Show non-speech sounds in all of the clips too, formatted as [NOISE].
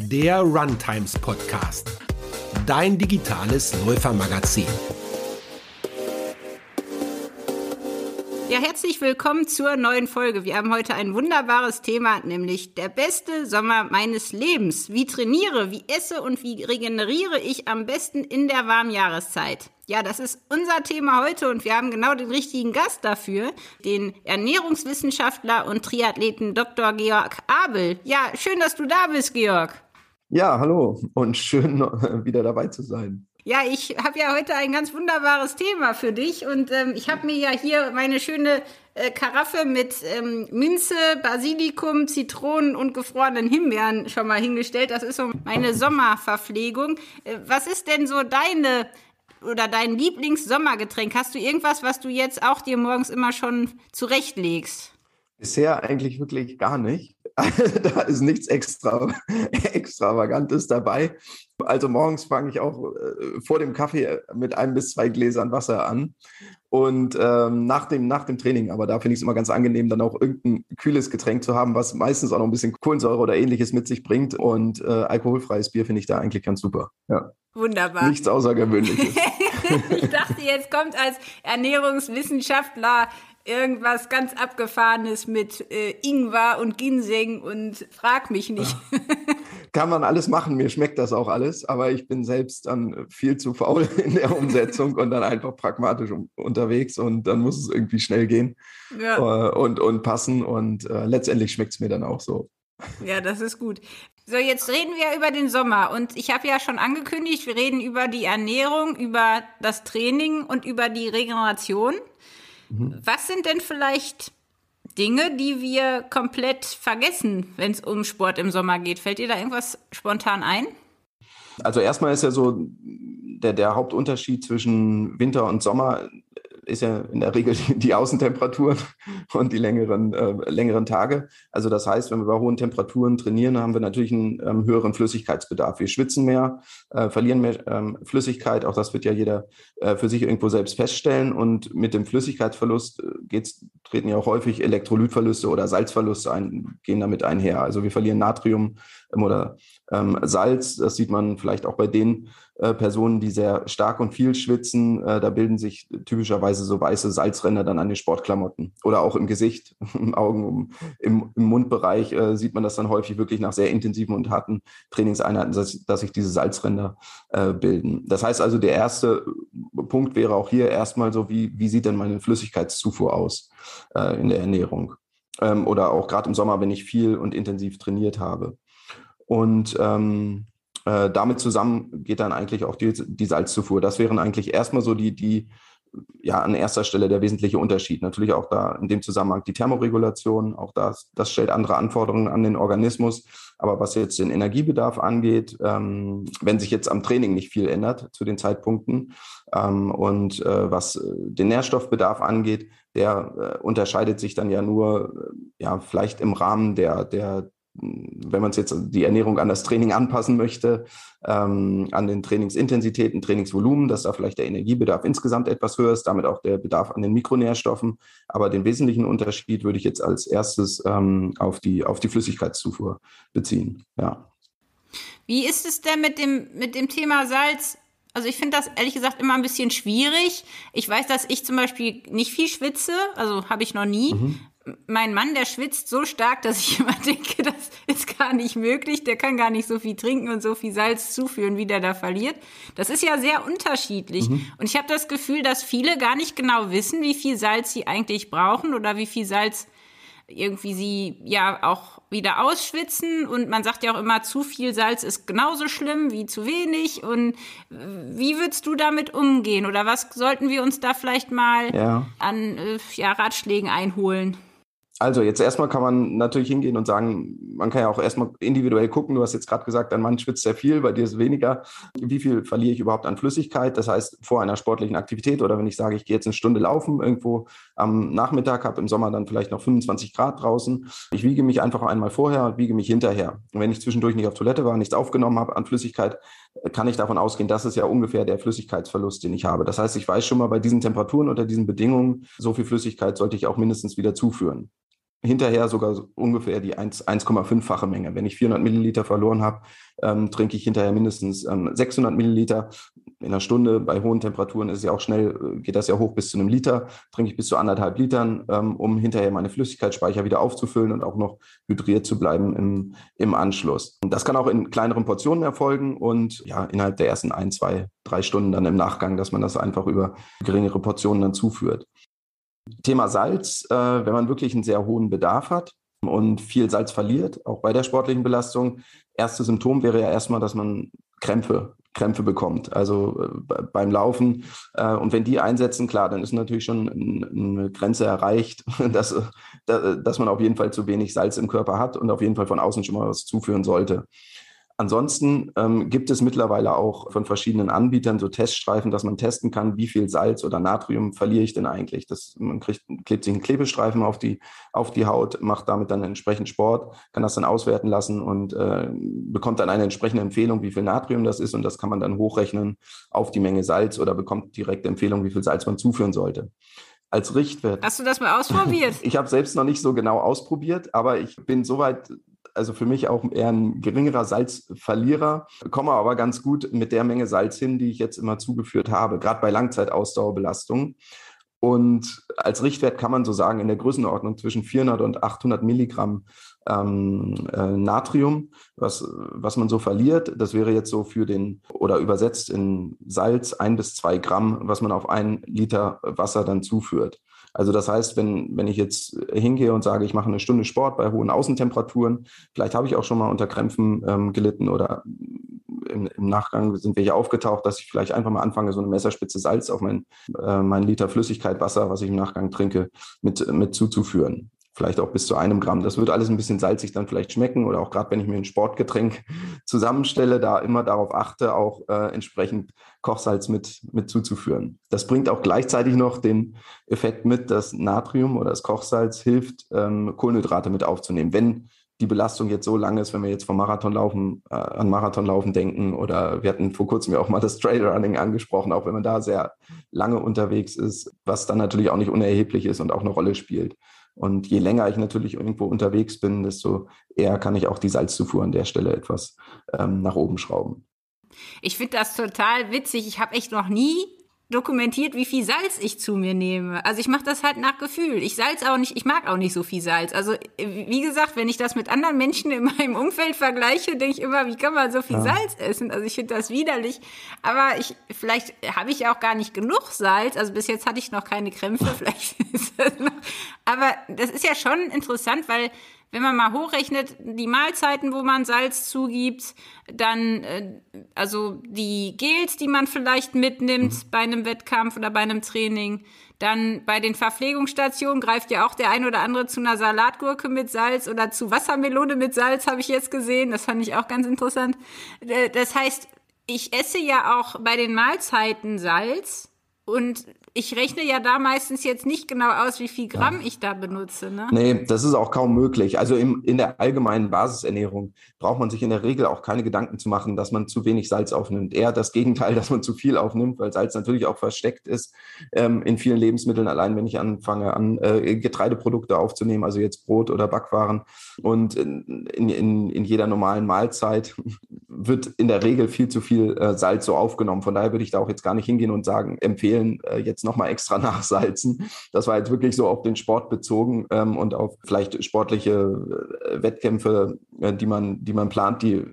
der Runtimes Podcast, dein digitales Läufermagazin. Ja, herzlich willkommen zur neuen Folge. Wir haben heute ein wunderbares Thema, nämlich der beste Sommer meines Lebens. Wie trainiere, wie esse und wie regeneriere ich am besten in der warmen Jahreszeit? Ja, das ist unser Thema heute und wir haben genau den richtigen Gast dafür, den Ernährungswissenschaftler und Triathleten Dr. Georg Abel. Ja, schön, dass du da bist, Georg. Ja, hallo und schön [LAUGHS] wieder dabei zu sein. Ja, ich habe ja heute ein ganz wunderbares Thema für dich und ähm, ich habe mir ja hier meine schöne äh, Karaffe mit ähm, Minze, Basilikum, Zitronen und gefrorenen Himbeeren schon mal hingestellt. Das ist so meine Sommerverpflegung. Äh, was ist denn so deine oder dein Lieblingssommergetränk? Hast du irgendwas, was du jetzt auch dir morgens immer schon zurechtlegst? Bisher eigentlich wirklich gar nicht. [LAUGHS] da ist nichts extra, [LAUGHS] Extravagantes dabei. Also morgens fange ich auch äh, vor dem Kaffee mit ein bis zwei Gläsern Wasser an. Und ähm, nach, dem, nach dem Training, aber da finde ich es immer ganz angenehm, dann auch irgendein kühles Getränk zu haben, was meistens auch noch ein bisschen Kohlensäure oder ähnliches mit sich bringt. Und äh, alkoholfreies Bier finde ich da eigentlich ganz super. Ja. Wunderbar. Nichts Außergewöhnliches. [LAUGHS] ich dachte, jetzt kommt als Ernährungswissenschaftler irgendwas ganz Abgefahrenes mit äh, Ingwer und Ginseng und frag mich nicht. Kann man alles machen, mir schmeckt das auch alles, aber ich bin selbst dann viel zu faul [LAUGHS] in der Umsetzung und dann einfach pragmatisch um, unterwegs und dann muss es irgendwie schnell gehen ja. äh, und, und passen und äh, letztendlich schmeckt es mir dann auch so. Ja, das ist gut. So, jetzt reden wir über den Sommer und ich habe ja schon angekündigt, wir reden über die Ernährung, über das Training und über die Regeneration. Mhm. Was sind denn vielleicht Dinge, die wir komplett vergessen, wenn es um Sport im Sommer geht? Fällt dir da irgendwas spontan ein? Also erstmal ist ja so der, der Hauptunterschied zwischen Winter und Sommer ist ja in der Regel die Außentemperaturen [LAUGHS] und die längeren, äh, längeren Tage. Also das heißt, wenn wir bei hohen Temperaturen trainieren, haben wir natürlich einen ähm, höheren Flüssigkeitsbedarf. Wir schwitzen mehr, äh, verlieren mehr ähm, Flüssigkeit. Auch das wird ja jeder äh, für sich irgendwo selbst feststellen. Und mit dem Flüssigkeitsverlust äh, geht's, treten ja auch häufig Elektrolytverluste oder Salzverluste ein, gehen damit einher. Also wir verlieren Natrium oder ähm, Salz. Das sieht man vielleicht auch bei den äh, Personen, die sehr stark und viel schwitzen. Äh, da bilden sich typischerweise so weiße Salzränder dann an den Sportklamotten oder auch im Gesicht, [LAUGHS] im Augen, im, im Mundbereich äh, sieht man das dann häufig wirklich nach sehr intensiven und harten Trainingseinheiten, dass, dass sich diese Salzränder äh, bilden. Das heißt also, der erste Punkt wäre auch hier erstmal so, wie, wie sieht denn meine Flüssigkeitszufuhr aus äh, in der Ernährung? Ähm, oder auch gerade im Sommer, wenn ich viel und intensiv trainiert habe. Und ähm, äh, damit zusammen geht dann eigentlich auch die, die Salzzufuhr. Das wären eigentlich erstmal so die, die, ja, an erster Stelle der wesentliche Unterschied. Natürlich auch da in dem Zusammenhang die Thermoregulation, auch das, das stellt andere Anforderungen an den Organismus. Aber was jetzt den Energiebedarf angeht, ähm, wenn sich jetzt am Training nicht viel ändert zu den Zeitpunkten ähm, und äh, was den Nährstoffbedarf angeht, der äh, unterscheidet sich dann ja nur, äh, ja, vielleicht im Rahmen der, der, wenn man es jetzt die Ernährung an das Training anpassen möchte, ähm, an den Trainingsintensitäten, Trainingsvolumen, dass da vielleicht der Energiebedarf insgesamt etwas höher ist, damit auch der Bedarf an den Mikronährstoffen. Aber den wesentlichen Unterschied würde ich jetzt als erstes ähm, auf, die, auf die Flüssigkeitszufuhr beziehen. Ja. Wie ist es denn mit dem, mit dem Thema Salz? Also ich finde das ehrlich gesagt immer ein bisschen schwierig. Ich weiß, dass ich zum Beispiel nicht viel schwitze, also habe ich noch nie. Mhm mein Mann, der schwitzt so stark, dass ich [LAUGHS] immer denke, das ist gar nicht möglich. Der kann gar nicht so viel trinken und so viel Salz zuführen, wie der da verliert. Das ist ja sehr unterschiedlich. Mhm. Und ich habe das Gefühl, dass viele gar nicht genau wissen, wie viel Salz sie eigentlich brauchen oder wie viel Salz irgendwie sie ja auch wieder ausschwitzen. Und man sagt ja auch immer, zu viel Salz ist genauso schlimm wie zu wenig. Und wie würdest du damit umgehen? Oder was sollten wir uns da vielleicht mal ja. an äh, ja, Ratschlägen einholen? Also jetzt erstmal kann man natürlich hingehen und sagen, man kann ja auch erstmal individuell gucken. Du hast jetzt gerade gesagt, dein Mann schwitzt sehr viel, bei dir ist weniger. Wie viel verliere ich überhaupt an Flüssigkeit? Das heißt, vor einer sportlichen Aktivität oder wenn ich sage, ich gehe jetzt eine Stunde laufen irgendwo am Nachmittag, habe im Sommer dann vielleicht noch 25 Grad draußen. Ich wiege mich einfach einmal vorher und wiege mich hinterher. Und wenn ich zwischendurch nicht auf Toilette war, nichts aufgenommen habe an Flüssigkeit, kann ich davon ausgehen, das ist ja ungefähr der Flüssigkeitsverlust, den ich habe. Das heißt, ich weiß schon mal bei diesen Temperaturen unter diesen Bedingungen, so viel Flüssigkeit sollte ich auch mindestens wieder zuführen. Hinterher sogar ungefähr die 1,5-fache Menge. Wenn ich 400 Milliliter verloren habe, ähm, trinke ich hinterher mindestens ähm, 600 Milliliter. In einer Stunde bei hohen Temperaturen ist ja auch schnell, äh, geht das ja hoch bis zu einem Liter. Trinke ich bis zu anderthalb Litern, ähm, um hinterher meine Flüssigkeitsspeicher wieder aufzufüllen und auch noch hydriert zu bleiben im, im Anschluss. Und das kann auch in kleineren Portionen erfolgen und ja, innerhalb der ersten ein, zwei, drei Stunden dann im Nachgang, dass man das einfach über geringere Portionen dann zuführt. Thema Salz, äh, wenn man wirklich einen sehr hohen Bedarf hat und viel Salz verliert, auch bei der sportlichen Belastung, erste Symptom wäre ja erstmal, dass man Krämpfe, Krämpfe bekommt, also äh, beim Laufen. Äh, und wenn die einsetzen, klar, dann ist natürlich schon eine Grenze erreicht, [LAUGHS] dass, dass man auf jeden Fall zu wenig Salz im Körper hat und auf jeden Fall von außen schon mal was zuführen sollte. Ansonsten ähm, gibt es mittlerweile auch von verschiedenen Anbietern so Teststreifen, dass man testen kann, wie viel Salz oder Natrium verliere ich denn eigentlich. Das, man kriegt, klebt sich einen Klebestreifen auf die, auf die Haut, macht damit dann entsprechend Sport, kann das dann auswerten lassen und äh, bekommt dann eine entsprechende Empfehlung, wie viel Natrium das ist und das kann man dann hochrechnen auf die Menge Salz oder bekommt direkt Empfehlung, wie viel Salz man zuführen sollte als Richtwert. Hast du das mal ausprobiert? [LAUGHS] Ich habe selbst noch nicht so genau ausprobiert, aber ich bin soweit also für mich auch eher ein geringerer Salzverlierer, komme aber ganz gut mit der Menge Salz hin, die ich jetzt immer zugeführt habe, gerade bei Langzeitausdauerbelastung. Und als Richtwert kann man so sagen, in der Größenordnung zwischen 400 und 800 Milligramm ähm, äh, Natrium, was, was man so verliert. Das wäre jetzt so für den, oder übersetzt in Salz, ein bis zwei Gramm, was man auf ein Liter Wasser dann zuführt. Also das heißt, wenn, wenn ich jetzt hingehe und sage, ich mache eine Stunde Sport bei hohen Außentemperaturen, vielleicht habe ich auch schon mal unter Krämpfen ähm, gelitten oder im, im, Nachgang sind wir hier aufgetaucht, dass ich vielleicht einfach mal anfange, so eine Messerspitze Salz auf mein, äh, mein Liter Flüssigkeit, Wasser, was ich im Nachgang trinke, mit, mit zuzuführen vielleicht auch bis zu einem Gramm. Das wird alles ein bisschen salzig dann vielleicht schmecken oder auch gerade wenn ich mir ein Sportgetränk [LAUGHS] zusammenstelle, da immer darauf achte, auch äh, entsprechend Kochsalz mit, mit zuzuführen. Das bringt auch gleichzeitig noch den Effekt mit, dass Natrium oder das Kochsalz hilft, ähm, Kohlenhydrate mit aufzunehmen. Wenn die Belastung jetzt so lang ist, wenn wir jetzt vom Marathonlaufen äh, an Marathonlaufen denken oder wir hatten vor kurzem ja auch mal das Trailrunning angesprochen, auch wenn man da sehr lange unterwegs ist, was dann natürlich auch nicht unerheblich ist und auch eine Rolle spielt. Und je länger ich natürlich irgendwo unterwegs bin, desto eher kann ich auch die Salzzufuhr an der Stelle etwas ähm, nach oben schrauben. Ich finde das total witzig. Ich habe echt noch nie dokumentiert, wie viel Salz ich zu mir nehme. Also ich mache das halt nach Gefühl. Ich salz auch nicht, ich mag auch nicht so viel Salz. Also wie gesagt, wenn ich das mit anderen Menschen in meinem Umfeld vergleiche, denke ich immer, wie kann man so viel ja. Salz essen? Also ich finde das widerlich. Aber ich, vielleicht habe ich auch gar nicht genug Salz. Also bis jetzt hatte ich noch keine Krämpfe. [LAUGHS] Vielleicht ist das noch. Aber das ist ja schon interessant, weil wenn man mal hochrechnet, die Mahlzeiten, wo man Salz zugibt, dann äh, also die Gels, die man vielleicht mitnimmt mhm. bei einem Wettkampf oder bei einem Training, dann bei den Verpflegungsstationen greift ja auch der ein oder andere zu einer Salatgurke mit Salz oder zu Wassermelone mit Salz, habe ich jetzt gesehen. Das fand ich auch ganz interessant. Äh, das heißt, ich esse ja auch bei den Mahlzeiten Salz und ich rechne ja da meistens jetzt nicht genau aus, wie viel Gramm ja. ich da benutze. Ne? Nee, das ist auch kaum möglich. Also im, in der allgemeinen Basisernährung braucht man sich in der Regel auch keine Gedanken zu machen, dass man zu wenig Salz aufnimmt. Eher das Gegenteil, [LAUGHS] dass man zu viel aufnimmt, weil Salz natürlich auch versteckt ist ähm, in vielen Lebensmitteln. Allein wenn ich anfange an äh, Getreideprodukte aufzunehmen, also jetzt Brot oder Backwaren und in, in, in jeder normalen Mahlzeit wird in der Regel viel zu viel äh, Salz so aufgenommen. Von daher würde ich da auch jetzt gar nicht hingehen und sagen, empfehlen, äh, jetzt nochmal extra [LAUGHS] nachsalzen. Das war jetzt wirklich so auf den Sport bezogen ähm, und auf vielleicht sportliche äh, Wettkämpfe, äh, die man, die man plant, die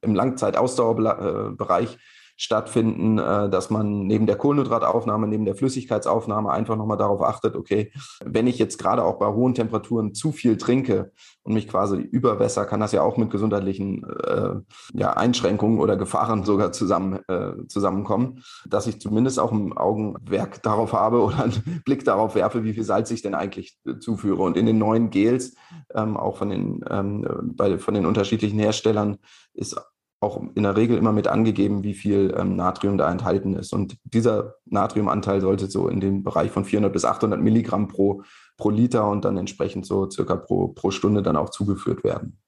im Langzeitausdauerbereich stattfinden, äh, dass man neben der Kohlenhydrataufnahme, neben der Flüssigkeitsaufnahme einfach nochmal darauf achtet, okay, wenn ich jetzt gerade auch bei hohen Temperaturen zu viel trinke und mich quasi überwässer, kann das ja auch mit gesundheitlichen äh, ja, Einschränkungen oder Gefahren sogar zusammen, äh, zusammenkommen, dass ich zumindest auch ein Augenwerk darauf habe oder einen [LAUGHS] Blick darauf werfe, wie viel Salz ich denn eigentlich zuführe. Und in den neuen Gels, ähm, auch von den, ähm, bei, von den unterschiedlichen Herstellern, ist auch in der Regel immer mit angegeben, wie viel ähm, Natrium da enthalten ist. Und dieser Natriumanteil sollte so in den Bereich von 400 bis 800 Milligramm pro, pro Liter und dann entsprechend so circa pro, pro Stunde dann auch zugeführt werden.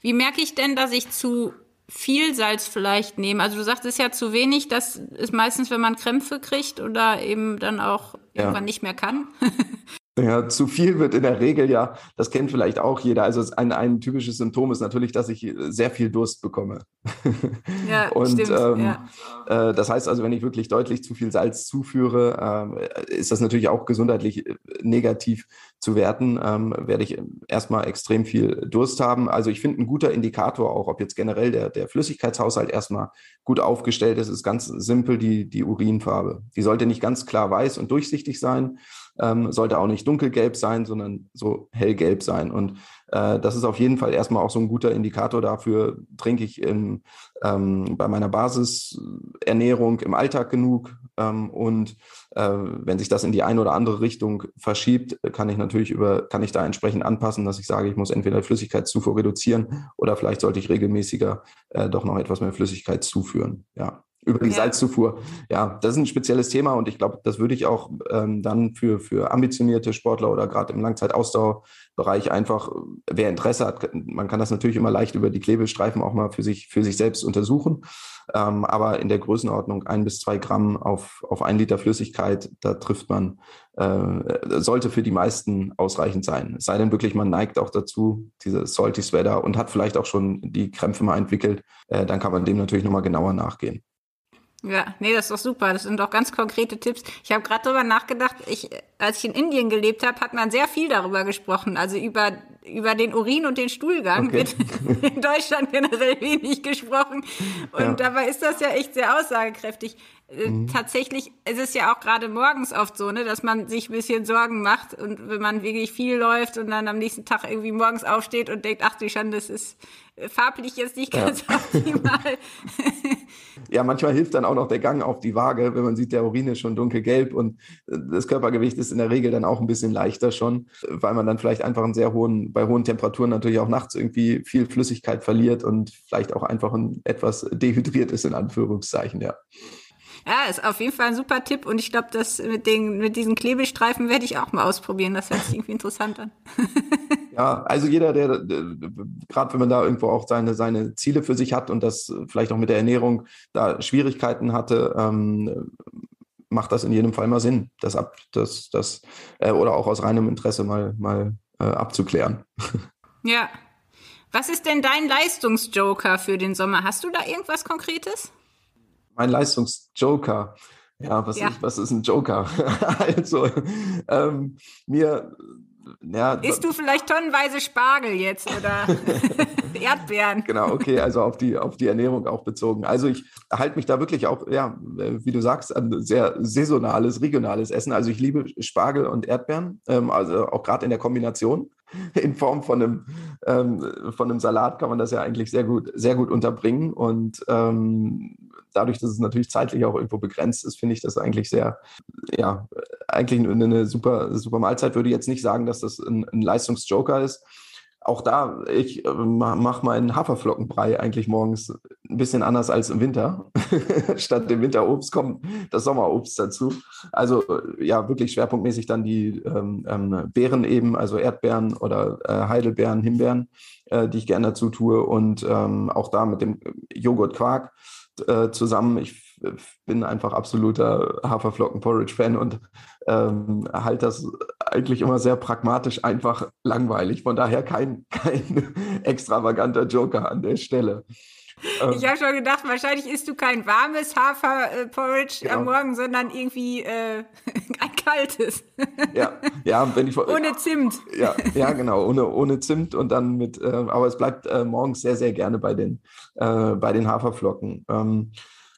Wie merke ich denn, dass ich zu viel Salz vielleicht nehme? Also du sagst es ja zu wenig, das ist meistens, wenn man Krämpfe kriegt oder eben dann auch ja. irgendwann nicht mehr kann. [LAUGHS] Ja, zu viel wird in der Regel ja, das kennt vielleicht auch jeder. Also ein, ein typisches Symptom ist natürlich, dass ich sehr viel Durst bekomme. Ja, [LAUGHS] und stimmt, ähm, ja. Äh, das heißt also, wenn ich wirklich deutlich zu viel Salz zuführe, äh, ist das natürlich auch gesundheitlich äh, negativ zu werten, ähm, werde ich erstmal extrem viel Durst haben. Also ich finde ein guter Indikator auch, ob jetzt generell der, der Flüssigkeitshaushalt erstmal gut aufgestellt ist, ist ganz simpel die, die Urinfarbe. Die sollte nicht ganz klar weiß und durchsichtig sein, ähm, sollte auch nicht dunkelgelb sein, sondern so hellgelb sein. Und äh, das ist auf jeden Fall erstmal auch so ein guter Indikator dafür, trinke ich in, ähm, bei meiner Basisernährung im Alltag genug. Ähm, und äh, wenn sich das in die eine oder andere Richtung verschiebt, kann ich natürlich über, kann ich da entsprechend anpassen, dass ich sage, ich muss entweder Flüssigkeitszufuhr reduzieren oder vielleicht sollte ich regelmäßiger äh, doch noch etwas mehr Flüssigkeit zuführen. Ja über die ja. Salzzufuhr. Ja, das ist ein spezielles Thema und ich glaube, das würde ich auch ähm, dann für, für ambitionierte Sportler oder gerade im Langzeitausdauerbereich einfach, wer Interesse hat, man kann das natürlich immer leicht über die Klebestreifen auch mal für sich, für sich selbst untersuchen. Ähm, aber in der Größenordnung ein bis zwei Gramm auf, auf ein Liter Flüssigkeit, da trifft man, äh, sollte für die meisten ausreichend sein. Es sei denn wirklich, man neigt auch dazu, diese Salty Sweater und hat vielleicht auch schon die Krämpfe mal entwickelt, äh, dann kann man dem natürlich nochmal genauer nachgehen. Ja, nee, das ist doch super. Das sind doch ganz konkrete Tipps. Ich habe gerade darüber nachgedacht, ich, als ich in Indien gelebt habe, hat man sehr viel darüber gesprochen. Also über, über den Urin und den Stuhlgang okay. wird [LAUGHS] in Deutschland generell wenig gesprochen. Und ja. dabei ist das ja echt sehr aussagekräftig. Äh, mhm. Tatsächlich ist es ja auch gerade morgens oft so, ne, dass man sich ein bisschen Sorgen macht und wenn man wirklich viel läuft und dann am nächsten Tag irgendwie morgens aufsteht und denkt, ach du Schande, das ist äh, farblich jetzt nicht ganz ja. [LAUGHS] optimal. [LAUGHS] ja, manchmal hilft dann auch noch der Gang auf die Waage, wenn man sieht, der Urin ist schon dunkelgelb und äh, das Körpergewicht ist in der Regel dann auch ein bisschen leichter schon, weil man dann vielleicht einfach einen sehr hohen, bei hohen Temperaturen natürlich auch nachts irgendwie viel Flüssigkeit verliert und vielleicht auch einfach ein, etwas dehydriert ist, in Anführungszeichen, ja. Ja, ist auf jeden Fall ein super Tipp und ich glaube, das mit den mit diesen Klebestreifen werde ich auch mal ausprobieren. Das hört sich irgendwie interessant an. [LAUGHS] ja, also jeder, der, der gerade wenn man da irgendwo auch seine seine Ziele für sich hat und das vielleicht auch mit der Ernährung da Schwierigkeiten hatte, ähm, macht das in jedem Fall mal Sinn, das ab, das das äh, oder auch aus reinem Interesse mal mal äh, abzuklären. [LAUGHS] Ja. Was ist denn dein Leistungsjoker für den Sommer? Hast du da irgendwas Konkretes? Mein Leistungsjoker. Ja, was, ja. Ist, was ist ein Joker? [LAUGHS] also, ähm, mir. Ja, Isst du vielleicht tonnenweise Spargel jetzt oder [LAUGHS] Erdbeeren? Genau, okay, also auf die, auf die Ernährung auch bezogen. Also ich halte mich da wirklich auch, ja, wie du sagst, an sehr saisonales, regionales Essen. Also ich liebe Spargel und Erdbeeren, ähm, also auch gerade in der Kombination [LAUGHS] in Form von einem, ähm, von einem Salat kann man das ja eigentlich sehr gut, sehr gut unterbringen. Und ähm, dadurch, dass es natürlich zeitlich auch irgendwo begrenzt ist, finde ich das eigentlich sehr, ja, eigentlich eine super, super Mahlzeit. Würde jetzt nicht sagen, dass das ein, ein Leistungsjoker ist. Auch da, ich äh, mache meinen Haferflockenbrei eigentlich morgens ein bisschen anders als im Winter. [LAUGHS] Statt dem Winterobst kommt das Sommerobst dazu. Also ja, wirklich schwerpunktmäßig dann die ähm, ähm, Beeren eben, also Erdbeeren oder äh, Heidelbeeren, Himbeeren, äh, die ich gerne dazu tue. Und ähm, auch da mit dem Joghurt Quark äh, zusammen. Ich bin einfach absoluter Haferflocken-Porridge-Fan und ähm, halte das eigentlich immer sehr pragmatisch, einfach langweilig. Von daher kein, [LAUGHS] kein extravaganter Joker an der Stelle. Ähm. Ich habe schon gedacht, wahrscheinlich isst du kein warmes Haferporridge genau. am Morgen, sondern irgendwie äh, [LAUGHS] ein kaltes. Ja, ja, wenn ich ohne Zimt. Ja, ja, genau, ohne ohne Zimt und dann mit. Äh, aber es bleibt äh, morgens sehr sehr gerne bei den äh, bei den Haferflocken. Ähm,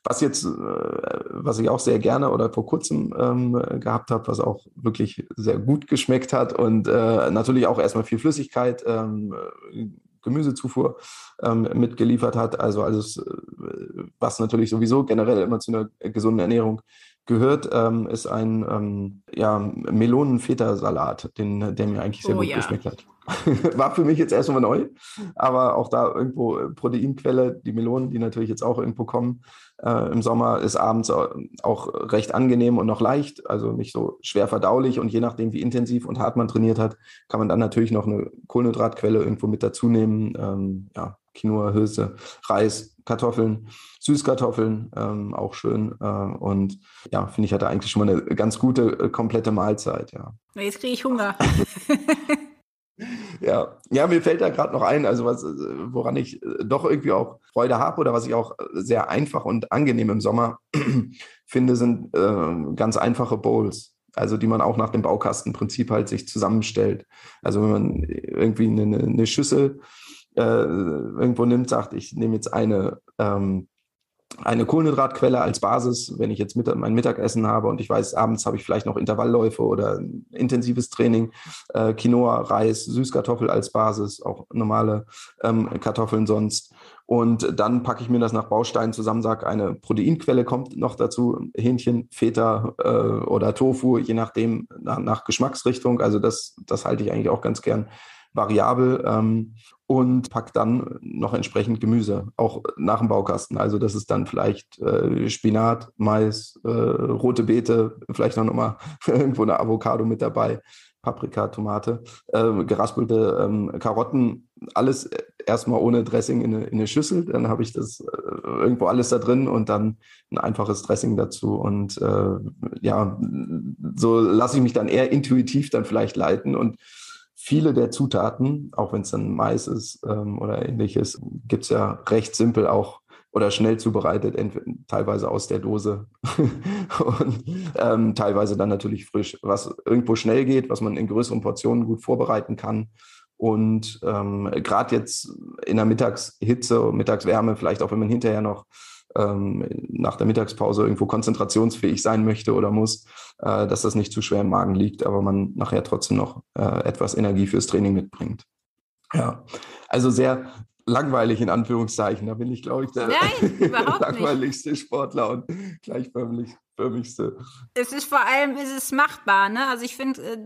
was jetzt, äh, was ich auch sehr gerne oder vor kurzem ähm, gehabt habe, was auch wirklich sehr gut geschmeckt hat und äh, natürlich auch erstmal viel Flüssigkeit, ähm, Gemüsezufuhr ähm, mitgeliefert hat. Also alles, äh, was natürlich sowieso generell immer zu einer gesunden Ernährung gehört, ähm, ist ein ähm, ja, Melonen-Feta-Salat, den, der mir eigentlich sehr oh, gut ja. geschmeckt hat. [LAUGHS] War für mich jetzt erstmal neu, aber auch da irgendwo Proteinquelle, die Melonen, die natürlich jetzt auch irgendwo kommen äh, im Sommer, ist abends auch recht angenehm und noch leicht, also nicht so schwer verdaulich und je nachdem, wie intensiv und hart man trainiert hat, kann man dann natürlich noch eine Kohlenhydratquelle irgendwo mit dazu nehmen. Ähm, ja, Quinoa, Hülse, Reis, Kartoffeln, Süßkartoffeln, ähm, auch schön. Äh, und ja, finde ich, hatte eigentlich schon mal eine ganz gute, äh, komplette Mahlzeit, ja. Jetzt kriege ich Hunger. [LAUGHS] [LAUGHS] ja. ja, mir fällt da gerade noch ein, also was, äh, woran ich äh, doch irgendwie auch Freude habe oder was ich auch sehr einfach und angenehm im Sommer [CLEARS THROAT] finde, sind äh, ganz einfache Bowls also die man auch nach dem Baukastenprinzip halt sich zusammenstellt. Also wenn man irgendwie eine, eine Schüssel äh, irgendwo nimmt, sagt, ich nehme jetzt eine, ähm, eine Kohlenhydratquelle als Basis, wenn ich jetzt mit, mein Mittagessen habe und ich weiß, abends habe ich vielleicht noch Intervallläufe oder intensives Training, äh, Quinoa, Reis, Süßkartoffel als Basis, auch normale ähm, Kartoffeln sonst. Und dann packe ich mir das nach Bausteinen zusammen, sage, eine Proteinquelle kommt noch dazu, Hähnchen, Feta äh, oder Tofu, je nachdem, nach, nach Geschmacksrichtung. Also das, das halte ich eigentlich auch ganz gern variabel ähm, und pack dann noch entsprechend Gemüse, auch nach dem Baukasten. Also das ist dann vielleicht äh, Spinat, Mais, äh, rote Beete, vielleicht noch mal [LAUGHS] irgendwo eine Avocado mit dabei, Paprika, Tomate, äh, geraspelte ähm, Karotten, alles erstmal ohne Dressing in eine, in eine Schüssel. Dann habe ich das äh, irgendwo alles da drin und dann ein einfaches Dressing dazu. Und äh, ja, so lasse ich mich dann eher intuitiv dann vielleicht leiten und viele der Zutaten, auch wenn es dann Mais ist ähm, oder ähnliches, gibt es ja recht simpel auch oder schnell zubereitet, teilweise aus der Dose [LAUGHS] und ähm, teilweise dann natürlich frisch. Was irgendwo schnell geht, was man in größeren Portionen gut vorbereiten kann. Und ähm, gerade jetzt in der Mittagshitze, Mittagswärme, vielleicht auch wenn man hinterher noch ähm, nach der Mittagspause irgendwo konzentrationsfähig sein möchte oder muss, äh, dass das nicht zu schwer im Magen liegt, aber man nachher trotzdem noch äh, etwas Energie fürs Training mitbringt. Ja, also sehr langweilig in Anführungszeichen. Da bin ich, glaube ich, der Nein, langweiligste nicht. Sportler und gleichförmigste. Es ist vor allem, ist es machbar. Ne? Also ich finde, äh,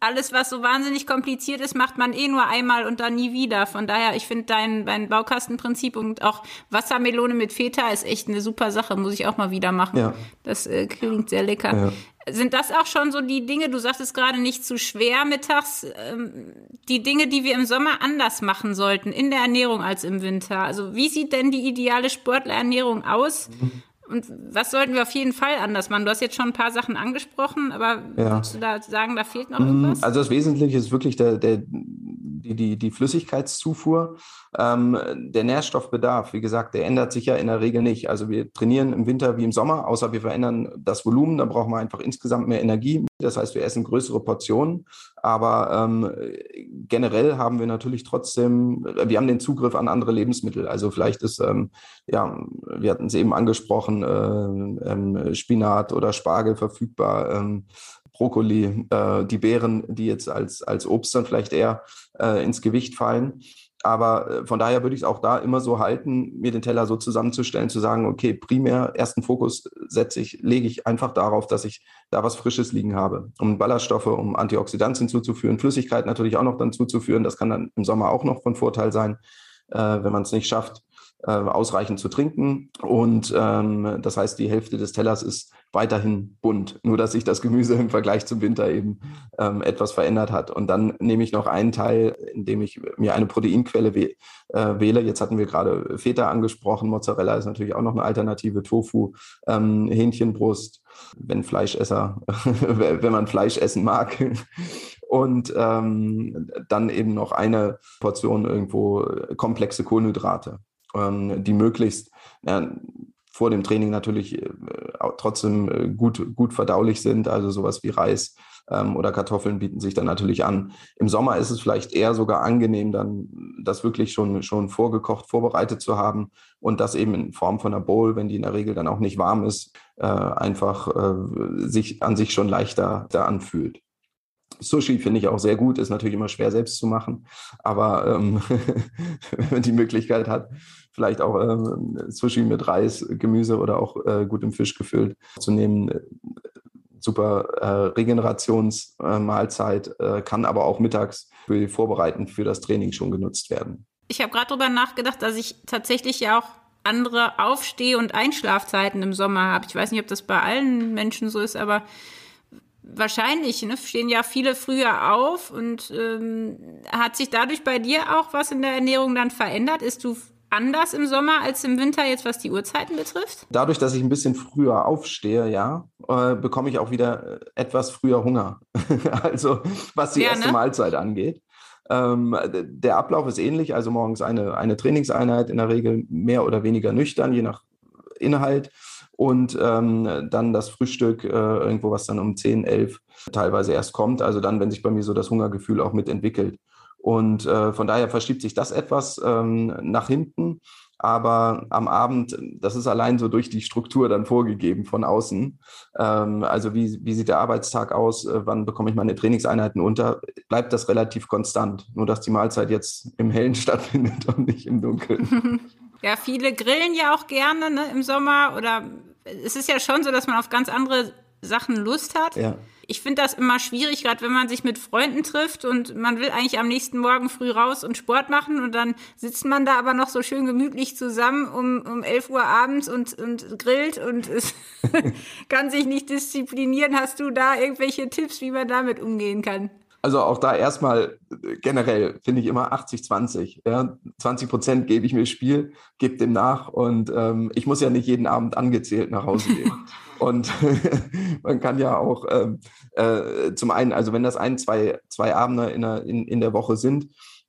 alles, was so wahnsinnig kompliziert ist, macht man eh nur einmal und dann nie wieder. Von daher, ich finde dein, dein Baukastenprinzip und auch Wassermelone mit Feta ist echt eine super Sache. Muss ich auch mal wieder machen. Ja. Das äh, klingt sehr lecker. Ja. Sind das auch schon so die Dinge, du sagtest gerade nicht zu schwer mittags, ähm, die Dinge, die wir im Sommer anders machen sollten in der Ernährung als im Winter? Also wie sieht denn die ideale Sportlerernährung aus? Mhm und was sollten wir auf jeden Fall anders machen? Du hast jetzt schon ein paar Sachen angesprochen, aber ja. würdest du da sagen, da fehlt noch irgendwas? Also das Wesentliche ist wirklich der, der, die, die, die Flüssigkeitszufuhr. Ähm, der Nährstoffbedarf, wie gesagt, der ändert sich ja in der Regel nicht. Also wir trainieren im Winter wie im Sommer, außer wir verändern das Volumen, dann brauchen wir einfach insgesamt mehr Energie. Das heißt, wir essen größere Portionen, aber ähm, generell haben wir natürlich trotzdem, wir haben den Zugriff an andere Lebensmittel. Also vielleicht ist, ähm, ja, wir hatten es eben angesprochen, äh, ähm, Spinat oder Spargel verfügbar. Ähm, Brokkoli, äh, die Beeren, die jetzt als, als Obst dann vielleicht eher äh, ins Gewicht fallen. Aber äh, von daher würde ich es auch da immer so halten, mir den Teller so zusammenzustellen, zu sagen, okay, primär ersten Fokus setze ich, lege ich einfach darauf, dass ich da was Frisches liegen habe, um Ballaststoffe, um Antioxidantien zuzuführen, Flüssigkeit natürlich auch noch dann zuzuführen. Das kann dann im Sommer auch noch von Vorteil sein, äh, wenn man es nicht schafft, äh, ausreichend zu trinken. Und ähm, das heißt, die Hälfte des Tellers ist weiterhin bunt, nur dass sich das Gemüse im Vergleich zum Winter eben ähm, etwas verändert hat. Und dann nehme ich noch einen Teil, indem ich mir eine Proteinquelle wäh äh, wähle. Jetzt hatten wir gerade Feta angesprochen, Mozzarella ist natürlich auch noch eine Alternative, Tofu, ähm, Hähnchenbrust, wenn Fleischesser, [LAUGHS] wenn man Fleisch essen mag. Und ähm, dann eben noch eine Portion irgendwo komplexe Kohlenhydrate ähm, die möglichst ja, vor dem Training natürlich äh, trotzdem äh, gut, gut verdaulich sind. Also sowas wie Reis ähm, oder Kartoffeln bieten sich dann natürlich an. Im Sommer ist es vielleicht eher sogar angenehm, dann das wirklich schon, schon vorgekocht, vorbereitet zu haben und das eben in Form von einer Bowl, wenn die in der Regel dann auch nicht warm ist, äh, einfach äh, sich an sich schon leichter da anfühlt. Sushi finde ich auch sehr gut, ist natürlich immer schwer selbst zu machen, aber ähm, [LAUGHS] wenn man die Möglichkeit hat, vielleicht auch ähm, Sushi mit Reis, Gemüse oder auch äh, gutem Fisch gefüllt zu nehmen, äh, super äh, Regenerationsmahlzeit, äh, kann aber auch mittags für Vorbereiten für das Training schon genutzt werden. Ich habe gerade darüber nachgedacht, dass ich tatsächlich ja auch andere Aufsteh- und Einschlafzeiten im Sommer habe. Ich weiß nicht, ob das bei allen Menschen so ist, aber wahrscheinlich ne, stehen ja viele früher auf und ähm, hat sich dadurch bei dir auch was in der Ernährung dann verändert? Ist du anders im Sommer als im Winter jetzt, was die Uhrzeiten betrifft? Dadurch, dass ich ein bisschen früher aufstehe, ja, äh, bekomme ich auch wieder etwas früher Hunger. [LAUGHS] also was die ja, erste ne? Mahlzeit angeht. Ähm, der Ablauf ist ähnlich, also morgens eine, eine Trainingseinheit, in der Regel mehr oder weniger nüchtern, je nach Inhalt. Und ähm, dann das Frühstück, äh, irgendwo, was dann um 10, 11 teilweise erst kommt. Also dann, wenn sich bei mir so das Hungergefühl auch mitentwickelt. Und äh, von daher verschiebt sich das etwas ähm, nach hinten. Aber am Abend, das ist allein so durch die Struktur dann vorgegeben von außen. Ähm, also wie, wie sieht der Arbeitstag aus? Äh, wann bekomme ich meine Trainingseinheiten unter? Bleibt das relativ konstant. Nur dass die Mahlzeit jetzt im Hellen [LAUGHS] stattfindet und nicht im Dunkeln. [LAUGHS] Ja, viele grillen ja auch gerne ne, im Sommer. Oder es ist ja schon so, dass man auf ganz andere Sachen Lust hat. Ja ich finde das immer schwierig, gerade wenn man sich mit Freunden trifft und man will eigentlich am nächsten Morgen früh raus und Sport machen und dann sitzt man da aber noch so schön gemütlich zusammen um, um 11 Uhr abends und, und grillt und es [LAUGHS] [LAUGHS] kann sich nicht disziplinieren. Hast du da irgendwelche Tipps, wie man damit umgehen kann? Also auch da erstmal generell finde ich immer 80-20. Ja? 20 Prozent gebe ich mir Spiel, gebe dem nach und ähm, ich muss ja nicht jeden Abend angezählt nach Hause gehen. [LAUGHS] und [LAUGHS] man kann ja auch ähm, äh, zum einen, also wenn das ein, zwei, zwei Abende in der, in, in der Woche sind,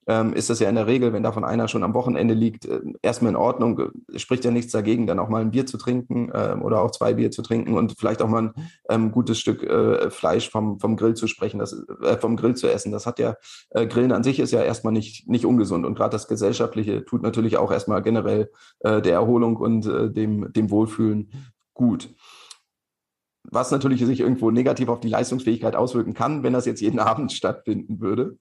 ähm, ist das ja in der Regel, wenn davon einer schon am Wochenende liegt, äh, erstmal in Ordnung. Spricht ja nichts dagegen, dann auch mal ein Bier zu trinken äh, oder auch zwei Bier zu trinken und vielleicht auch mal ein ähm, gutes Stück äh, Fleisch vom, vom Grill zu sprechen, das, äh, vom Grill zu essen. Das hat ja, äh, Grillen an sich ist ja erstmal nicht, nicht ungesund und gerade das Gesellschaftliche tut natürlich auch erstmal generell äh, der Erholung und dem, dem Wohlfühlen gut was natürlich sich irgendwo negativ auf die Leistungsfähigkeit auswirken kann, wenn das jetzt jeden [LAUGHS] Abend stattfinden würde.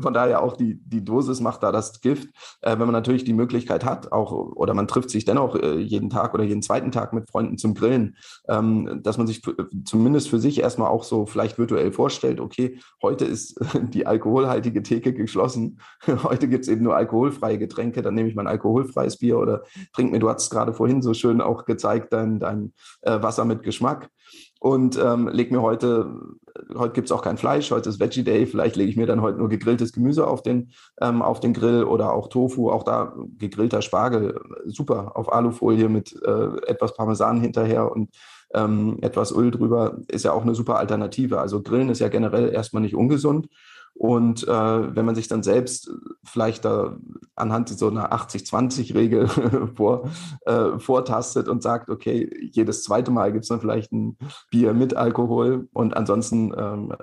Von daher auch die, die Dosis macht da das Gift. Äh, wenn man natürlich die Möglichkeit hat, auch oder man trifft sich dennoch äh, jeden Tag oder jeden zweiten Tag mit Freunden zum Grillen, ähm, dass man sich zumindest für sich erstmal auch so vielleicht virtuell vorstellt, okay, heute ist [LAUGHS] die alkoholhaltige Theke geschlossen, [LAUGHS] heute gibt's eben nur alkoholfreie Getränke, dann nehme ich mein alkoholfreies Bier oder trink mir, du hast gerade vorhin so schön auch gezeigt, dein, dein äh, Wasser mit Geschmack und ähm, leg mir heute, heute gibt's auch kein Fleisch, heute ist Veggie Day, vielleicht lege ich mir dann heute nur gegrilltes Gemüse auf den, ähm, auf den Grill oder auch Tofu, auch da gegrillter Spargel, super, auf Alufolie mit äh, etwas Parmesan hinterher und ähm, etwas Öl drüber, ist ja auch eine super Alternative. Also Grillen ist ja generell erstmal nicht ungesund. Und äh, wenn man sich dann selbst vielleicht da anhand so einer 80-20-Regel [LAUGHS] vor, äh, vortastet und sagt, okay, jedes zweite Mal gibt es dann vielleicht ein Bier mit Alkohol und ansonsten ähm,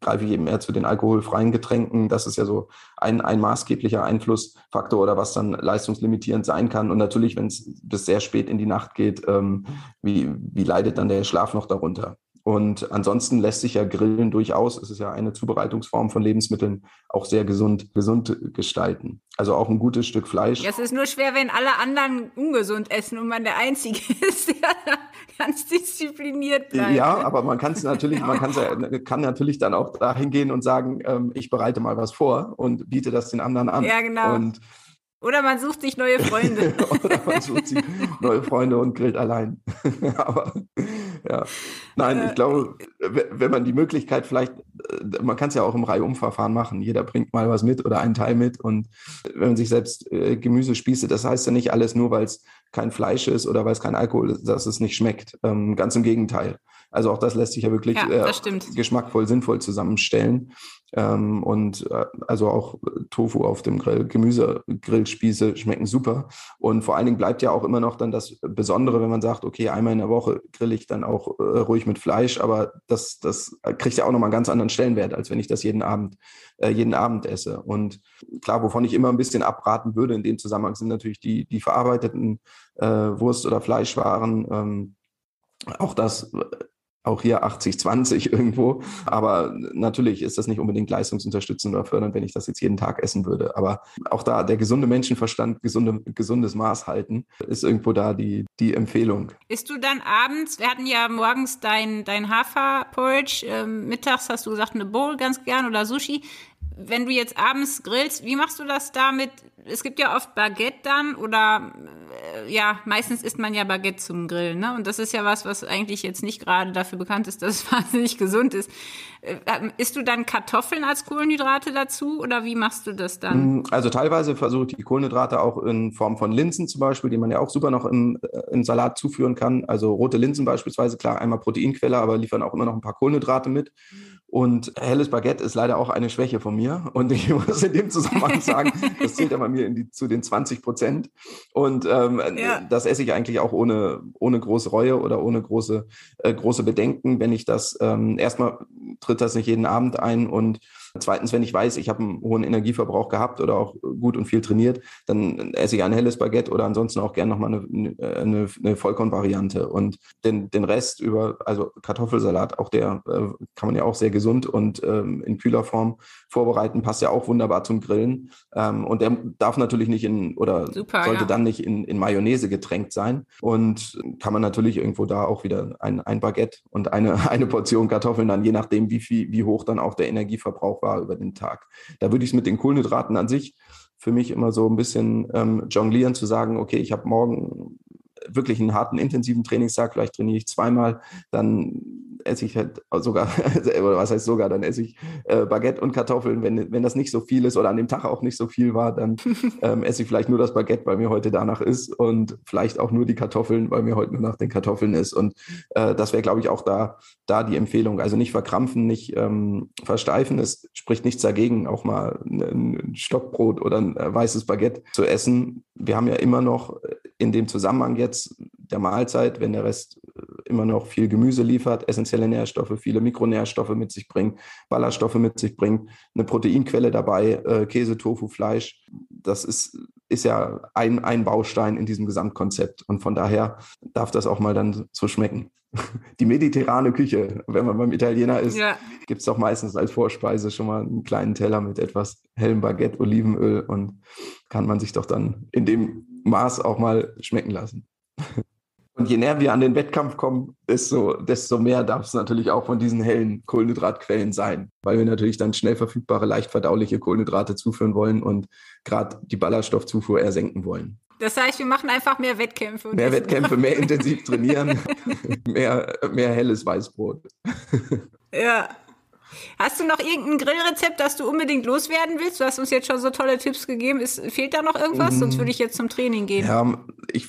greife ich eben eher zu den alkoholfreien Getränken. Das ist ja so ein, ein maßgeblicher Einflussfaktor oder was dann leistungslimitierend sein kann. Und natürlich, wenn es bis sehr spät in die Nacht geht, ähm, wie, wie leidet dann der Schlaf noch darunter? Und ansonsten lässt sich ja Grillen durchaus, es ist ja eine Zubereitungsform von Lebensmitteln, auch sehr gesund, gesund gestalten. Also auch ein gutes Stück Fleisch. Es ist nur schwer, wenn alle anderen ungesund essen und man der Einzige [LAUGHS] ist, der ganz diszipliniert bleibt. Ja, aber man kann es natürlich, man kann natürlich dann auch dahin gehen und sagen, ähm, ich bereite mal was vor und biete das den anderen an. Ja, genau. Und oder man sucht sich neue Freunde. [LAUGHS] Oder man sucht sich neue Freunde und grillt allein. [LAUGHS] Aber ja, nein, ich glaube, wenn man die Möglichkeit vielleicht, äh, man kann es ja auch im Reihumverfahren machen. Jeder bringt mal was mit oder einen Teil mit. Und wenn man sich selbst äh, Gemüse spießt, das heißt ja nicht alles nur, weil es kein Fleisch ist oder weil es kein Alkohol ist, dass es nicht schmeckt. Ähm, ganz im Gegenteil. Also auch das lässt sich ja wirklich ja, äh, geschmackvoll, sinnvoll zusammenstellen. Ähm, und äh, also auch Tofu auf dem Grill, Gemüsegrillspieße schmecken super. Und vor allen Dingen bleibt ja auch immer noch dann das Besondere, wenn man sagt, okay, einmal in der Woche grill ich dann auch äh, ruhig mit Fleisch, aber das, das kriegt ja auch nochmal einen ganz anderen Stellenwert, als wenn ich das jeden Abend, äh, jeden Abend esse. Und klar, wovon ich immer ein bisschen abraten würde in dem Zusammenhang sind natürlich die, die verarbeiteten äh, Wurst- oder Fleischwaren. Ähm, auch das auch hier 80-20 [LAUGHS] irgendwo. Aber natürlich ist das nicht unbedingt leistungsunterstützend oder fördernd, wenn ich das jetzt jeden Tag essen würde. Aber auch da der gesunde Menschenverstand, gesunde, gesundes Maß halten, ist irgendwo da die, die Empfehlung. Isst du dann abends, wir hatten ja morgens dein, dein Haferporridge, äh, mittags hast du gesagt eine Bowl ganz gern oder Sushi. Wenn du jetzt abends grillst, wie machst du das damit? Es gibt ja oft Baguette dann oder äh, ja, meistens isst man ja Baguette zum Grillen, ne? Und das ist ja was, was eigentlich jetzt nicht gerade dafür bekannt ist, [LAUGHS] dass es wahnsinnig gesund ist. Äh, ähm, isst du dann Kartoffeln als Kohlenhydrate dazu oder wie machst du das dann? Mm, also teilweise versuche ich die Kohlenhydrate auch in Form von Linsen zum Beispiel, die man ja auch super noch im, äh, im Salat zuführen kann. Also rote Linsen beispielsweise, klar, einmal Proteinquelle, aber liefern auch immer noch ein paar Kohlenhydrate mit. Und helles Baguette ist leider auch eine Schwäche von mir. Und ich [LAUGHS] muss in dem Zusammenhang sagen, das zählt ja bei mir die, zu den 20 Prozent. Und ähm, ja. das esse ich eigentlich auch ohne, ohne große Reue oder ohne große, äh, große Bedenken, wenn ich das ähm, erstmal tritt das nicht jeden Abend ein und Zweitens, wenn ich weiß, ich habe einen hohen Energieverbrauch gehabt oder auch gut und viel trainiert, dann esse ich ein helles Baguette oder ansonsten auch gerne nochmal eine, eine, eine Vollkornvariante. Und den, den Rest über, also Kartoffelsalat, auch der äh, kann man ja auch sehr gesund und ähm, in kühler Form vorbereiten, passt ja auch wunderbar zum Grillen. Ähm, und der darf natürlich nicht in, oder Super, sollte ja. dann nicht in, in Mayonnaise getränkt sein. Und kann man natürlich irgendwo da auch wieder ein, ein Baguette und eine, [LAUGHS] eine Portion Kartoffeln dann, je nachdem, wie viel, wie hoch dann auch der Energieverbrauch war über den Tag. Da würde ich es mit den Kohlenhydraten an sich für mich immer so ein bisschen ähm, jonglieren, zu sagen, okay, ich habe morgen wirklich einen harten, intensiven Trainingstag, vielleicht trainiere ich zweimal, dann esse ich halt sogar, [LAUGHS] oder was heißt sogar, dann esse ich äh, Baguette und Kartoffeln. Wenn, wenn das nicht so viel ist oder an dem Tag auch nicht so viel war, dann [LAUGHS] ähm, esse ich vielleicht nur das Baguette, weil mir heute danach ist und vielleicht auch nur die Kartoffeln, weil mir heute nur nach den Kartoffeln ist. Und äh, das wäre, glaube ich, auch da, da die Empfehlung. Also nicht verkrampfen, nicht ähm, versteifen. Es spricht nichts dagegen, auch mal ein Stockbrot oder ein äh, weißes Baguette zu essen. Wir haben ja immer noch in dem Zusammenhang jetzt der Mahlzeit, wenn der Rest äh, immer noch viel Gemüse liefert, essentielle Nährstoffe, viele Mikronährstoffe mit sich bringt, Ballaststoffe mit sich bringt, eine Proteinquelle dabei, äh, Käse, Tofu, Fleisch. Das ist, ist ja ein, ein Baustein in diesem Gesamtkonzept. Und von daher darf das auch mal dann so schmecken. [LAUGHS] Die mediterrane Küche, wenn man beim Italiener ist, ja. gibt es doch meistens als Vorspeise schon mal einen kleinen Teller mit etwas hellem Baguette, Olivenöl und kann man sich doch dann in dem Maß auch mal schmecken lassen. Und je näher wir an den Wettkampf kommen, desto, desto mehr darf es natürlich auch von diesen hellen Kohlenhydratquellen sein, weil wir natürlich dann schnell verfügbare, leicht verdauliche Kohlenhydrate zuführen wollen und gerade die Ballaststoffzufuhr eher senken wollen. Das heißt, wir machen einfach mehr Wettkämpfe. Mehr Wettkämpfe, mehr [LAUGHS] intensiv trainieren, [LAUGHS] mehr, mehr helles Weißbrot. Ja. Hast du noch irgendein Grillrezept, das du unbedingt loswerden willst? Du hast uns jetzt schon so tolle Tipps gegeben. Ist, fehlt da noch irgendwas? Mm. Sonst würde ich jetzt zum Training gehen. Ja, ich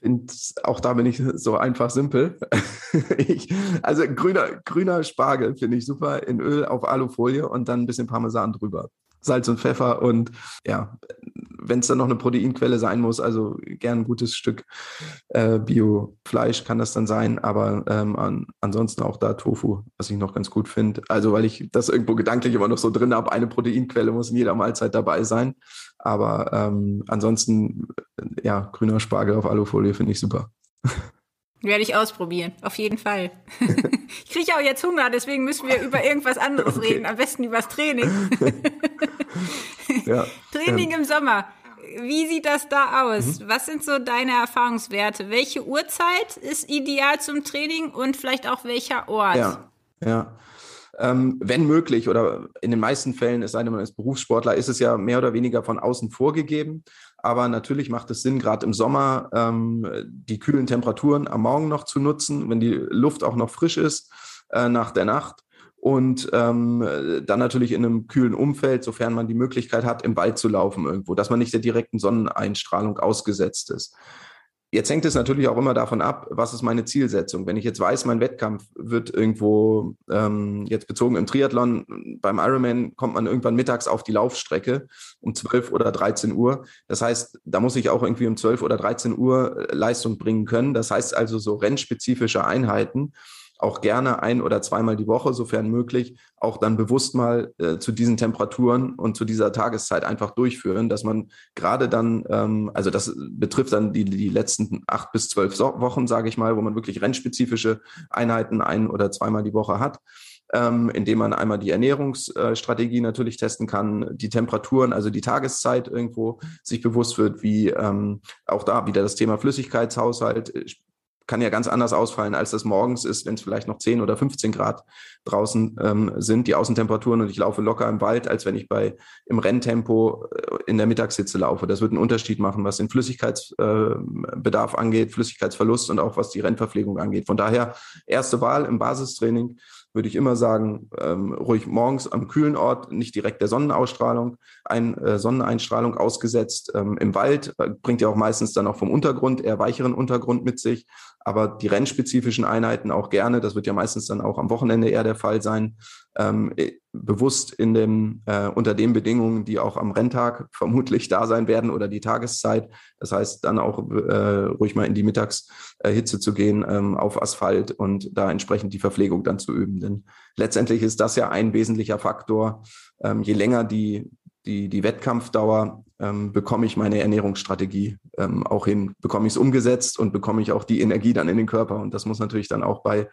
finde, auch da bin ich so einfach simpel. [LAUGHS] ich, also grüner, grüner Spargel finde ich super in Öl auf Alufolie und dann ein bisschen Parmesan drüber. Salz und Pfeffer und ja, wenn es dann noch eine Proteinquelle sein muss, also gern ein gutes Stück äh, Bio-Fleisch kann das dann sein, aber ähm, an, ansonsten auch da Tofu, was ich noch ganz gut finde. Also weil ich das irgendwo gedanklich immer noch so drin habe, eine Proteinquelle muss in jeder Mahlzeit dabei sein. Aber ähm, ansonsten, ja, grüner Spargel auf Alufolie finde ich super. Werde ich ausprobieren, auf jeden Fall. [LAUGHS] ich kriege auch jetzt Hunger, deswegen müssen wir über irgendwas anderes [LAUGHS] okay. reden, am besten über das Training. [LAUGHS] [LAUGHS] ja, Training ähm. im Sommer. Wie sieht das da aus? Mhm. Was sind so deine Erfahrungswerte? Welche Uhrzeit ist ideal zum Training und vielleicht auch welcher Ort? Ja, ja. Ähm, wenn möglich oder in den meisten Fällen, es sei denn, man ist Berufssportler, ist es ja mehr oder weniger von außen vorgegeben. Aber natürlich macht es Sinn, gerade im Sommer ähm, die kühlen Temperaturen am Morgen noch zu nutzen, wenn die Luft auch noch frisch ist äh, nach der Nacht. Und ähm, dann natürlich in einem kühlen Umfeld, sofern man die Möglichkeit hat, im Wald zu laufen irgendwo, dass man nicht der direkten Sonneneinstrahlung ausgesetzt ist. Jetzt hängt es natürlich auch immer davon ab, was ist meine Zielsetzung. Wenn ich jetzt weiß, mein Wettkampf wird irgendwo, ähm, jetzt bezogen im Triathlon, beim Ironman kommt man irgendwann mittags auf die Laufstrecke um 12 oder 13 Uhr. Das heißt, da muss ich auch irgendwie um 12 oder 13 Uhr Leistung bringen können. Das heißt also so rennspezifische Einheiten auch gerne ein oder zweimal die Woche, sofern möglich, auch dann bewusst mal äh, zu diesen Temperaturen und zu dieser Tageszeit einfach durchführen, dass man gerade dann, ähm, also das betrifft dann die, die letzten acht bis zwölf so Wochen, sage ich mal, wo man wirklich rennspezifische Einheiten ein oder zweimal die Woche hat. Ähm, indem man einmal die Ernährungsstrategie natürlich testen kann, die Temperaturen, also die Tageszeit irgendwo sich bewusst wird, wie ähm, auch da wieder das Thema Flüssigkeitshaushalt kann ja ganz anders ausfallen, als das morgens ist, wenn es vielleicht noch 10 oder 15 Grad draußen ähm, sind, die Außentemperaturen und ich laufe locker im Wald, als wenn ich bei im Renntempo äh, in der Mittagssitze laufe. Das wird einen Unterschied machen, was den Flüssigkeitsbedarf äh, angeht, Flüssigkeitsverlust und auch was die Rennverpflegung angeht. Von daher erste Wahl im Basistraining würde ich immer sagen, ähm, ruhig morgens am kühlen Ort, nicht direkt der Sonnenausstrahlung, ein, äh, Sonneneinstrahlung ausgesetzt. Ähm, Im Wald äh, bringt ja auch meistens dann auch vom Untergrund eher weicheren Untergrund mit sich aber die rennspezifischen Einheiten auch gerne, das wird ja meistens dann auch am Wochenende eher der Fall sein, ähm, bewusst in dem, äh, unter den Bedingungen, die auch am Renntag [LAUGHS] vermutlich da sein werden oder die Tageszeit. Das heißt, dann auch äh, ruhig mal in die Mittagshitze zu gehen ähm, auf Asphalt und da entsprechend die Verpflegung dann zu üben. Denn letztendlich ist das ja ein wesentlicher Faktor. Ähm, je länger die, die, die Wettkampfdauer, ähm, bekomme ich meine Ernährungsstrategie ähm, auch hin, bekomme ich es umgesetzt und bekomme ich auch die Energie dann in den Körper. Und das muss natürlich dann auch bei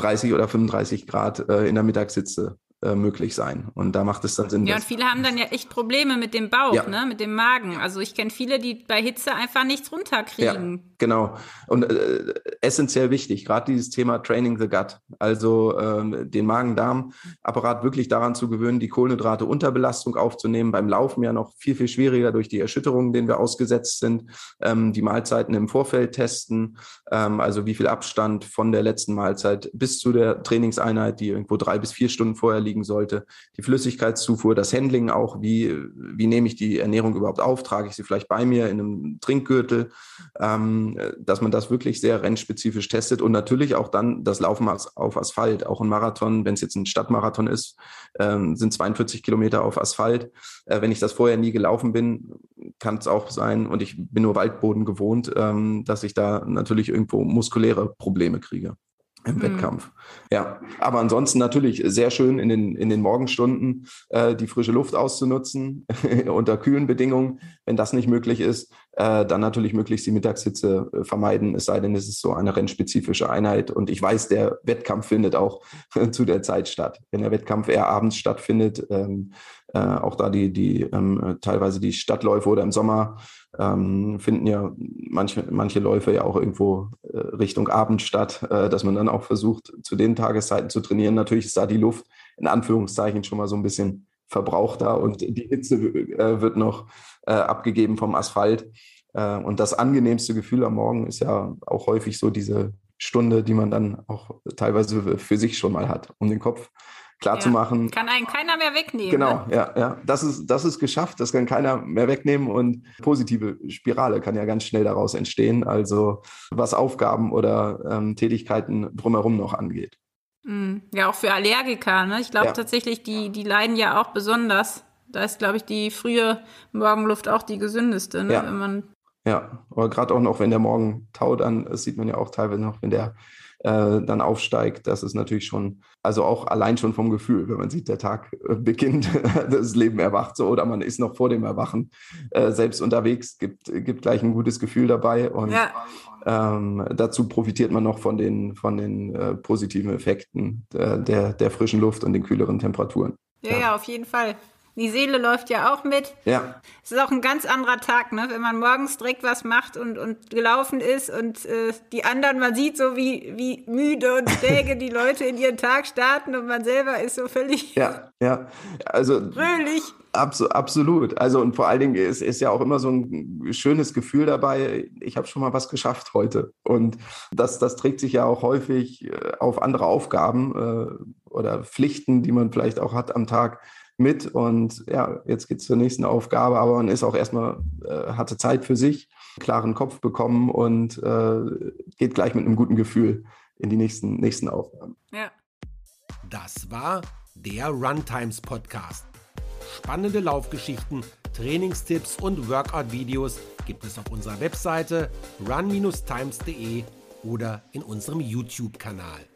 30 oder 35 Grad äh, in der Mittagssitze äh, möglich sein. Und da macht es dann Sinn. Ja, und viele haben dann ja echt Probleme mit dem Bauch, ja. ne, mit dem Magen. Also ich kenne viele, die bei Hitze einfach nichts runterkriegen. Ja, genau. Und äh, essentiell wichtig, gerade dieses Thema Training the Gut, also ähm, den Magen-Darm-Apparat wirklich daran zu gewöhnen, die Kohlenhydrate unter Belastung aufzunehmen. Beim Laufen ja noch viel, viel schwieriger durch die Erschütterungen, denen wir ausgesetzt sind. Ähm, die Mahlzeiten im Vorfeld testen, ähm, also wie viel Abstand von der letzten Mahlzeit bis zu der Trainingseinheit, die irgendwo drei bis vier Stunden vorher liegt liegen sollte. Die Flüssigkeitszufuhr, das Handling auch, wie, wie nehme ich die Ernährung überhaupt auf? Trage ich sie vielleicht bei mir in einem Trinkgürtel? Ähm, dass man das wirklich sehr rennspezifisch testet und natürlich auch dann das Laufen auf Asphalt. Auch ein Marathon, wenn es jetzt ein Stadtmarathon ist, ähm, sind 42 Kilometer auf Asphalt. Äh, wenn ich das vorher nie gelaufen bin, kann es auch sein, und ich bin nur Waldboden gewohnt, ähm, dass ich da natürlich irgendwo muskuläre Probleme kriege im mhm. Wettkampf. Ja, aber ansonsten natürlich sehr schön in den, in den Morgenstunden äh, die frische Luft auszunutzen [LAUGHS] unter kühlen Bedingungen. Wenn das nicht möglich ist, äh, dann natürlich möglichst die Mittagshitze äh, vermeiden, es sei denn, es ist so eine rennspezifische Einheit. Und ich weiß, der Wettkampf findet auch [LAUGHS] zu der Zeit statt. Wenn der Wettkampf eher abends stattfindet, ähm, äh, auch da die, die ähm, teilweise die Stadtläufe oder im Sommer ähm, finden ja manche, manche Läufe ja auch irgendwo äh, Richtung Abend statt, äh, dass man dann auch versucht, zu den Tageszeiten zu trainieren. Natürlich ist da die Luft in Anführungszeichen schon mal so ein bisschen verbrauchter und die Hitze äh, wird noch äh, abgegeben vom Asphalt. Äh, und das angenehmste Gefühl am Morgen ist ja auch häufig so diese Stunde, die man dann auch teilweise für sich schon mal hat, um den Kopf klar ja. zu machen. Kann einen keiner mehr wegnehmen. Genau, ne? ja, ja. Das ist, das ist geschafft, das kann keiner mehr wegnehmen und positive Spirale kann ja ganz schnell daraus entstehen, also was Aufgaben oder ähm, Tätigkeiten drumherum noch angeht. Hm. Ja, auch für Allergiker, ne? Ich glaube ja. tatsächlich, die, die leiden ja auch besonders. Da ist, glaube ich, die frühe Morgenluft auch die gesündeste, ne? Ja. Wenn man ja, aber gerade auch noch, wenn der Morgen taut, dann das sieht man ja auch teilweise noch, wenn der äh, dann aufsteigt, das ist natürlich schon, also auch allein schon vom Gefühl, wenn man sieht, der Tag äh, beginnt, [LAUGHS] das Leben erwacht so oder man ist noch vor dem Erwachen äh, selbst unterwegs, gibt, gibt gleich ein gutes Gefühl dabei und ja. ähm, dazu profitiert man noch von den, von den äh, positiven Effekten der, der, der frischen Luft und den kühleren Temperaturen. Ja, ja, ja, auf jeden Fall. Die Seele läuft ja auch mit. Ja. Es ist auch ein ganz anderer Tag, ne? wenn man morgens direkt was macht und, und gelaufen ist und äh, die anderen, man sieht so, wie, wie müde und träge die Leute in ihren Tag starten und man selber ist so völlig ja, ja. Also, fröhlich. Abso absolut. Also und vor allen Dingen ist, ist ja auch immer so ein schönes Gefühl dabei, ich habe schon mal was geschafft heute. Und das, das trägt sich ja auch häufig äh, auf andere Aufgaben äh, oder Pflichten, die man vielleicht auch hat am Tag mit und ja, jetzt geht es zur nächsten Aufgabe, aber man ist auch erstmal, äh, hatte Zeit für sich, klaren Kopf bekommen und äh, geht gleich mit einem guten Gefühl in die nächsten, nächsten Aufgaben. Ja. Das war der Runtimes Podcast. Spannende Laufgeschichten, Trainingstipps und Workout-Videos gibt es auf unserer Webseite run-times.de oder in unserem YouTube-Kanal.